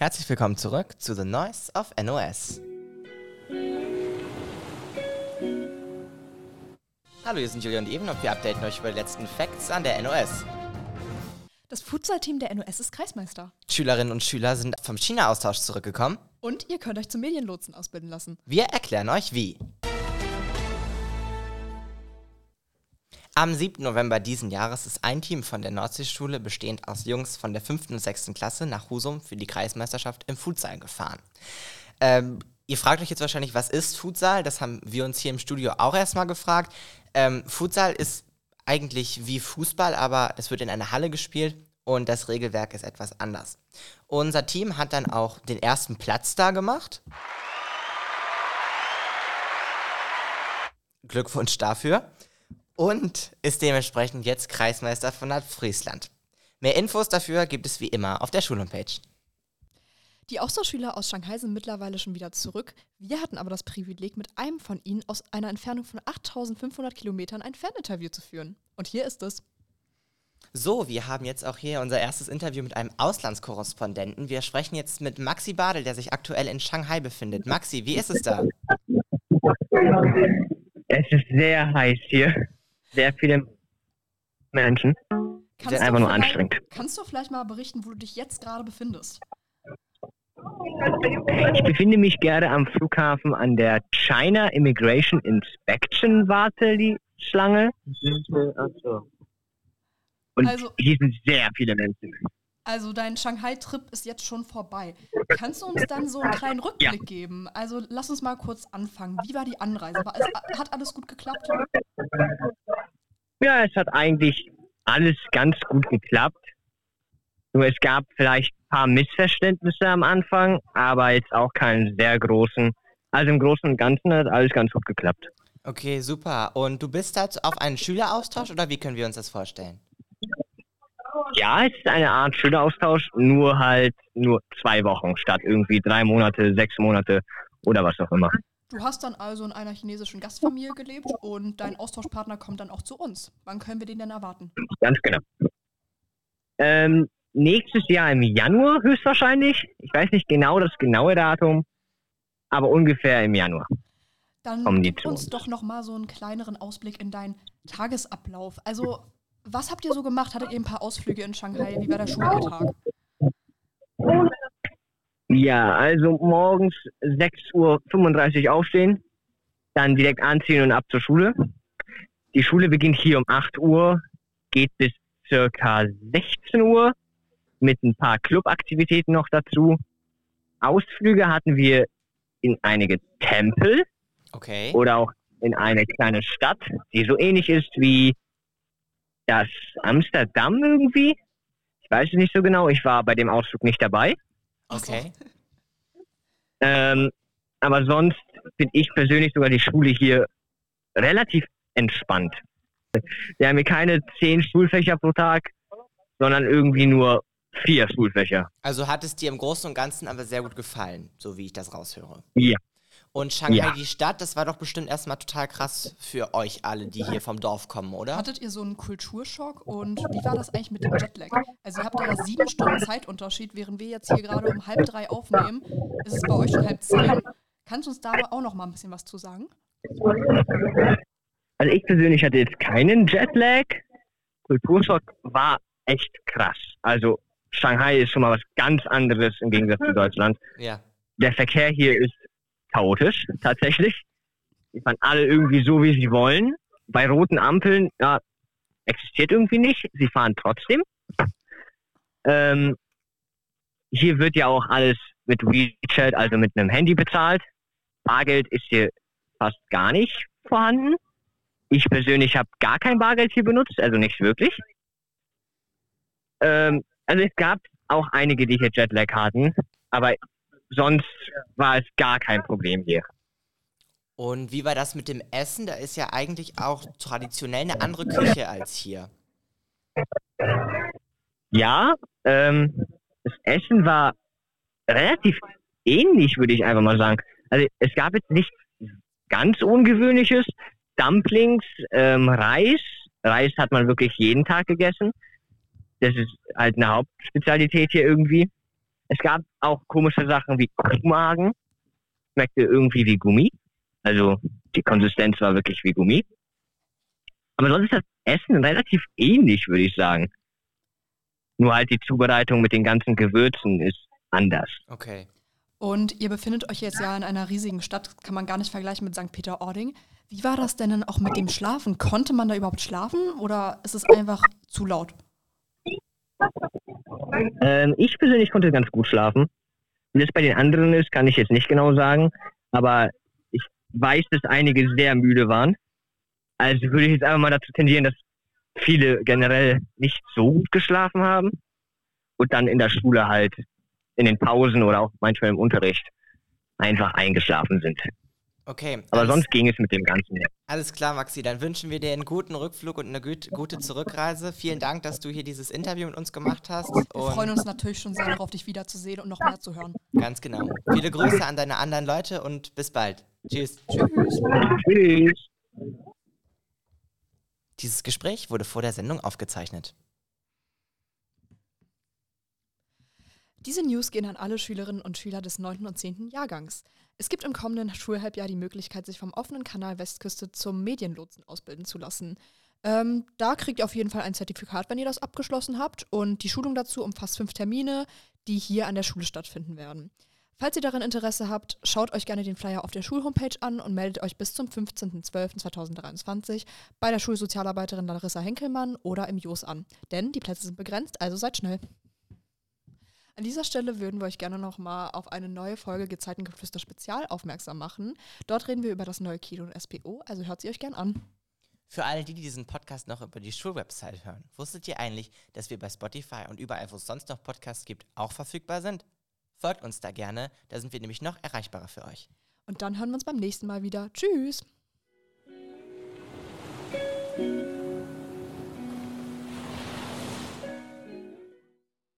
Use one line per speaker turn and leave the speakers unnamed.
Herzlich willkommen zurück zu The Noise of NOS. Hallo, hier sind Julia und Eben und wir updaten euch über die letzten Facts an der NOS.
Das Futsal-Team der NOS ist Kreismeister.
Schülerinnen und Schüler sind vom China-Austausch zurückgekommen.
Und ihr könnt euch zum Medienlotsen ausbilden lassen.
Wir erklären euch wie. Am 7. November diesen Jahres ist ein Team von der Nordseeschule, bestehend aus Jungs von der 5. und 6. Klasse, nach Husum für die Kreismeisterschaft im Futsal gefahren. Ähm, ihr fragt euch jetzt wahrscheinlich, was ist Futsal? Das haben wir uns hier im Studio auch erstmal gefragt. Ähm, Futsal ist eigentlich wie Fußball, aber es wird in einer Halle gespielt und das Regelwerk ist etwas anders. Unser Team hat dann auch den ersten Platz da gemacht. Glückwunsch dafür. Und ist dementsprechend jetzt Kreismeister von Nordfriesland. Mehr Infos dafür gibt es wie immer auf der Schulhomepage.
Die Austauschschüler aus Shanghai sind mittlerweile schon wieder zurück. Wir hatten aber das Privileg, mit einem von ihnen aus einer Entfernung von 8500 Kilometern ein Ferninterview zu führen. Und hier ist es.
So, wir haben jetzt auch hier unser erstes Interview mit einem Auslandskorrespondenten. Wir sprechen jetzt mit Maxi Badel, der sich aktuell in Shanghai befindet. Maxi, wie ist es da?
Es ist sehr heiß hier. Sehr viele Menschen.
Kannst
Einfach
du
nur
vielleicht-
anstrengend.
Kannst du vielleicht mal berichten, wo du dich jetzt gerade befindest?
Ich befinde mich gerade am Flughafen an der China Immigration Inspection Warteschlange. Und
Also-
hier sind sehr viele Menschen.
Also dein Shanghai-Trip ist jetzt schon vorbei. Kannst du uns dann so einen kleinen Rückblick geben? Also lass uns mal kurz anfangen. Wie war die Anreise? War es, hat alles gut geklappt?
Ja, es hat eigentlich alles ganz gut geklappt. Nur es gab vielleicht ein paar Missverständnisse am Anfang, aber jetzt auch keinen sehr großen. Also im Großen und Ganzen hat alles ganz gut geklappt.
Okay, super. Und du bist halt auf einen Schüleraustausch oder wie können wir uns das vorstellen?
Ja, es ist eine Art Schüleraustausch, nur halt nur zwei Wochen statt irgendwie drei Monate, sechs Monate oder was auch immer.
Du hast dann also in einer chinesischen Gastfamilie gelebt und dein Austauschpartner kommt dann auch zu uns. Wann können wir den denn erwarten?
Ganz genau. Ähm, nächstes Jahr im Januar höchstwahrscheinlich. Ich weiß nicht genau das genaue Datum, aber ungefähr im Januar.
Dann
Kommen die
gib uns
uns.
doch noch mal so einen kleineren Ausblick in deinen Tagesablauf. Also, was habt ihr so gemacht? Hattet ihr ein paar Ausflüge in Shanghai? Wie war der Schulalltag?
Ja, also morgens 6.35 Uhr aufstehen, dann direkt anziehen und ab zur Schule. Die Schule beginnt hier um 8 Uhr, geht bis circa 16 Uhr mit ein paar Clubaktivitäten noch dazu. Ausflüge hatten wir in einige Tempel
Okay.
oder auch in eine kleine Stadt, die so ähnlich ist wie das Amsterdam irgendwie. Ich weiß es nicht so genau, ich war bei dem Ausflug nicht dabei.
Okay.
Ähm, aber sonst finde ich persönlich sogar die Schule hier relativ entspannt. Wir haben hier keine zehn Schulfächer pro Tag, sondern irgendwie nur vier Schulfächer.
Also hat es dir im Großen und Ganzen aber sehr gut gefallen, so wie ich das raushöre.
Ja.
Und Shanghai,
Ja.
die Stadt, das war doch bestimmt erstmal total krass für euch alle, die hier vom Dorf kommen, oder?
Hattet ihr so einen Kulturschock und wie war das eigentlich mit dem Jetlag? Also ihr habt ja sieben Stunden Zeitunterschied, während wir jetzt hier gerade um halb drei aufnehmen. Ist es bei euch schon halb zehn? Kannst du uns da auch noch mal ein bisschen was zu sagen?
Also ich persönlich hatte jetzt keinen Jetlag. Kulturschock war echt krass. Also Shanghai ist schon mal was ganz anderes im Gegensatz zu Deutschland.
Ja.
Der Verkehr hier ist chaotisch, tatsächlich. Die fahren alle irgendwie so, wie sie wollen. Bei roten Ampeln, ja, existiert irgendwie nicht. Sie fahren trotzdem. Ähm, hier wird ja auch alles mit WeChat, also mit einem Handy bezahlt. Bargeld ist hier fast gar nicht vorhanden. Ich persönlich habe gar kein Bargeld hier benutzt, also nicht wirklich. Ähm, also es gab auch einige, die hier Jetlag hatten, aber sonst war es gar kein Problem hier.
Und wie war das mit dem Essen? Da ist ja eigentlich auch traditionell eine andere Küche als hier.
Ja, ähm, das Essen war relativ ähnlich, würde ich einfach mal sagen. Also es gab jetzt nichts ganz Ungewöhnliches. Dumplings, ähm, Reis. Reis hat man wirklich jeden Tag gegessen. Das ist halt eine Hauptspezialität hier irgendwie. Es gab auch komische Sachen wie Kuhmagen. Schmeckte irgendwie wie Gummi. Also die Konsistenz war wirklich wie Gummi. Aber sonst ist das Essen relativ ähnlich, würde ich sagen. Nur halt die Zubereitung mit den ganzen Gewürzen ist anders.
Okay.
Und ihr befindet euch jetzt ja in einer riesigen Stadt, kann man gar nicht vergleichen mit St. Peter-Ording. Wie war das denn dann auch mit dem Schlafen? Konnte man da überhaupt schlafen oder ist es einfach zu laut?
Ähm, ich persönlich konnte ganz gut schlafen. Wie das bei den anderen ist, kann ich jetzt nicht genau sagen. Aber ich weiß, dass einige sehr müde waren. Also würde ich jetzt einfach mal dazu tendieren, dass viele generell nicht so gut geschlafen haben und dann in der Schule halt in den Pausen oder auch manchmal im Unterricht einfach eingeschlafen sind.
Okay.
Aber sonst ging es mit dem Ganzen. ja.
alles klar, Maxi. Dann wünschen wir dir einen guten Rückflug und eine gut, gute Zurückreise. Vielen Dank, dass du hier dieses Interview mit uns gemacht hast.
Wir freuen uns natürlich schon sehr darauf, dich wiederzusehen und noch mehr zu hören.
ganz genau. Viele Grüße an deine anderen Leute und bis bald. Tschüss.
Tschüss.
Tschüss.
Dieses Gespräch wurde vor der Sendung aufgezeichnet.
Diese News gehen an alle Schülerinnen und Schüler des 9. und 10. Jahrgangs. Es gibt im kommenden Schulhalbjahr die Möglichkeit, sich vom offenen Kanal Westküste zum Medienlotsen ausbilden zu lassen. Ähm, da kriegt ihr auf jeden Fall ein Zertifikat, wenn ihr das abgeschlossen habt. Und die Schulung dazu umfasst fünf Termine, die hier an der Schule stattfinden werden. Falls ihr daran Interesse habt, schaut euch gerne den Flyer auf der Schulhomepage an und meldet euch bis zum 15.12.2023 bei der Schulsozialarbeiterin Larissa Henkelmann oder im JOS an. Denn die Plätze sind begrenzt, also seid schnell. An dieser Stelle würden wir euch gerne nochmal auf eine neue Folge Gezeitengeflüster Spezial aufmerksam machen. Dort reden wir über das neue Kino und SPO, also hört sie euch gern an.
Für alle, die diesen Podcast noch über die Schulwebsite hören, wusstet ihr eigentlich, dass wir bei Spotify und überall, wo es sonst noch Podcasts gibt, auch verfügbar sind? Folgt uns da gerne, da sind wir nämlich noch erreichbarer für euch.
Und dann hören wir uns beim nächsten Mal wieder. Tschüss!